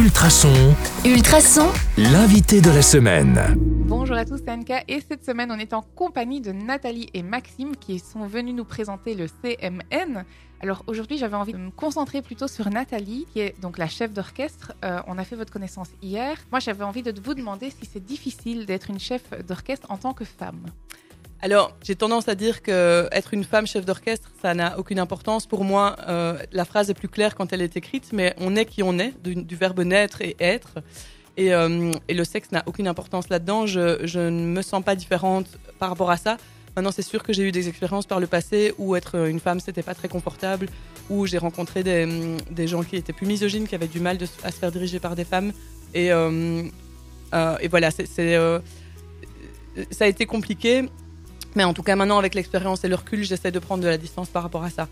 Ultrason, Ultrason, l'invité de la semaine. Bonjour à tous, c'est Anka et cette semaine on est en compagnie de Nathalie et Maxime qui sont venus nous présenter le CMN. Alors aujourd'hui j'avais envie de me concentrer plutôt sur Nathalie qui est donc la chef d'orchestre. Euh, on a fait votre connaissance hier. Moi j'avais envie de vous demander si c'est difficile d'être une chef d'orchestre en tant que femme. Alors, j'ai tendance à dire que être une femme chef d'orchestre, ça n'a aucune importance. Pour moi, euh, la phrase est plus claire quand elle est écrite, mais on est qui on est, du, verbe naître et être. Et, euh, et le sexe n'a aucune importance là-dedans. Je, ne me sens pas différente par rapport à ça. Maintenant, c'est sûr que j'ai eu des expériences par le passé où être une femme, c'était pas très confortable, où j'ai rencontré des, des, gens qui étaient plus misogynes, qui avaient du mal à se faire diriger par des femmes. Et, euh, et voilà, c'est, ça a été compliqué. Mais en tout cas, maintenant, avec l'expérience et le recul, j'essaie de prendre de la distance par rapport à ça.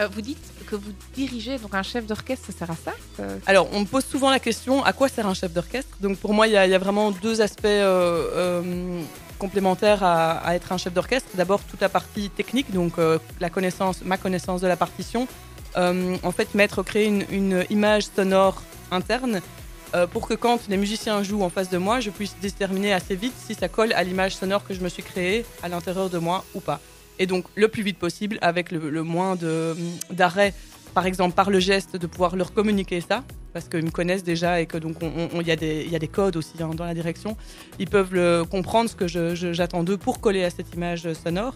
Euh, vous dites que vous dirigez, donc un chef d'orchestre, ça sert à ça euh... Alors, on me pose souvent la question, à quoi sert un chef d'orchestre? Donc, pour moi, il y, y, a vraiment deux aspects euh, complémentaires à, à, être un chef d'orchestre. D'abord, toute la partie technique, donc la connaissance, ma connaissance de la partition. En fait, mettre, créer une, une image sonore interne euh, pour que quand les musiciens jouent en face de moi, je puisse déterminer assez vite si ça colle à l'image sonore que je me suis créée à l'intérieur de moi ou pas. Et donc le plus vite possible, avec le, moins d'arrêt, par exemple par le geste, de pouvoir leur communiquer ça, parce qu'ils me connaissent déjà et que donc il y, a des codes aussi hein, dans la direction. Ils peuvent le, comprendre ce que j'attends d'eux pour coller à cette image sonore.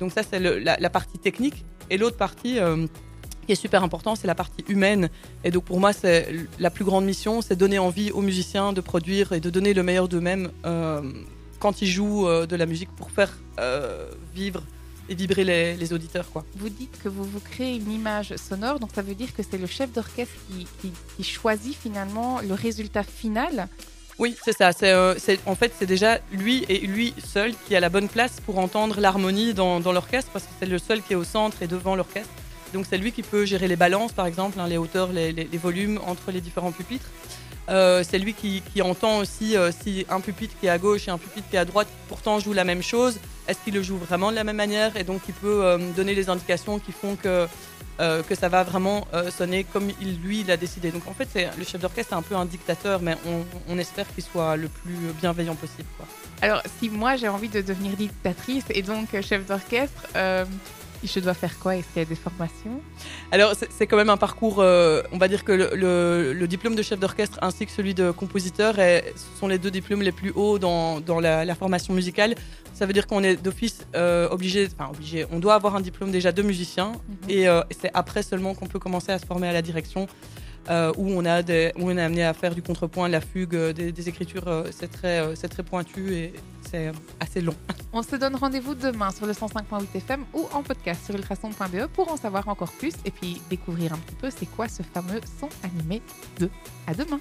Donc ça c'est la, partie technique. Et l'autre partie euh, qui est super important, c'est la partie humaine. Et donc pour moi, c'est la plus grande mission, c'est donner envie aux musiciens de produire et de donner le meilleur d'eux-mêmes euh, quand ils jouent euh, de la musique pour faire euh, vivre et vibrer les, les, auditeurs. Quoi. Vous dites que vous vous créez une image sonore, donc ça veut dire que c'est le chef d'orchestre qui, qui, qui, choisit finalement le résultat final. Oui, c'est ça. C'est, en fait, c'est déjà lui et lui seul qui a la bonne place pour entendre l'harmonie dans, dans l'orchestre, parce que c'est le seul qui est au centre et devant l'orchestre. Donc c'est lui qui peut gérer les balances, par exemple, hein, les hauteurs, les, volumes entre les différents pupitres. Euh, c'est lui qui, entend aussi euh, si un pupitre qui est à gauche et un pupitre qui est à droite pourtant joue la même chose. Est-ce qu'il le joue vraiment de la même manière? Et donc il peut euh, donner les indications qui font que, que ça va vraiment sonner comme il, lui il a décidé. Donc en fait le chef d'orchestre est un peu un dictateur, mais on, espère qu'il soit le plus bienveillant possible. Alors si moi j'ai envie de devenir dictatrice et donc chef d'orchestre je dois faire quoi Est-ce qu'il y a des formations? Alors, c'est quand même un parcours, euh, on va dire que le, le, le diplôme de chef d'orchestre ainsi que celui de compositeur est, sont les deux diplômes les plus hauts dans, dans la, la, formation musicale. Ça veut dire qu'on est d'office euh, obligé, enfin obligé, on doit avoir un diplôme déjà de musicien mm -hmm. et euh, c'est après seulement qu'on peut commencer à se former à la direction. Euh, où, on a où on est amené à faire du contrepoint, la fugue, euh, des, des écritures, euh, c'est très, c'est très pointu et c'est assez long. On se donne rendez-vous demain sur le 105.8 FM ou en podcast sur ultrason.be pour en savoir encore plus et puis découvrir un petit peu c'est quoi ce fameux son animé 2. À demain!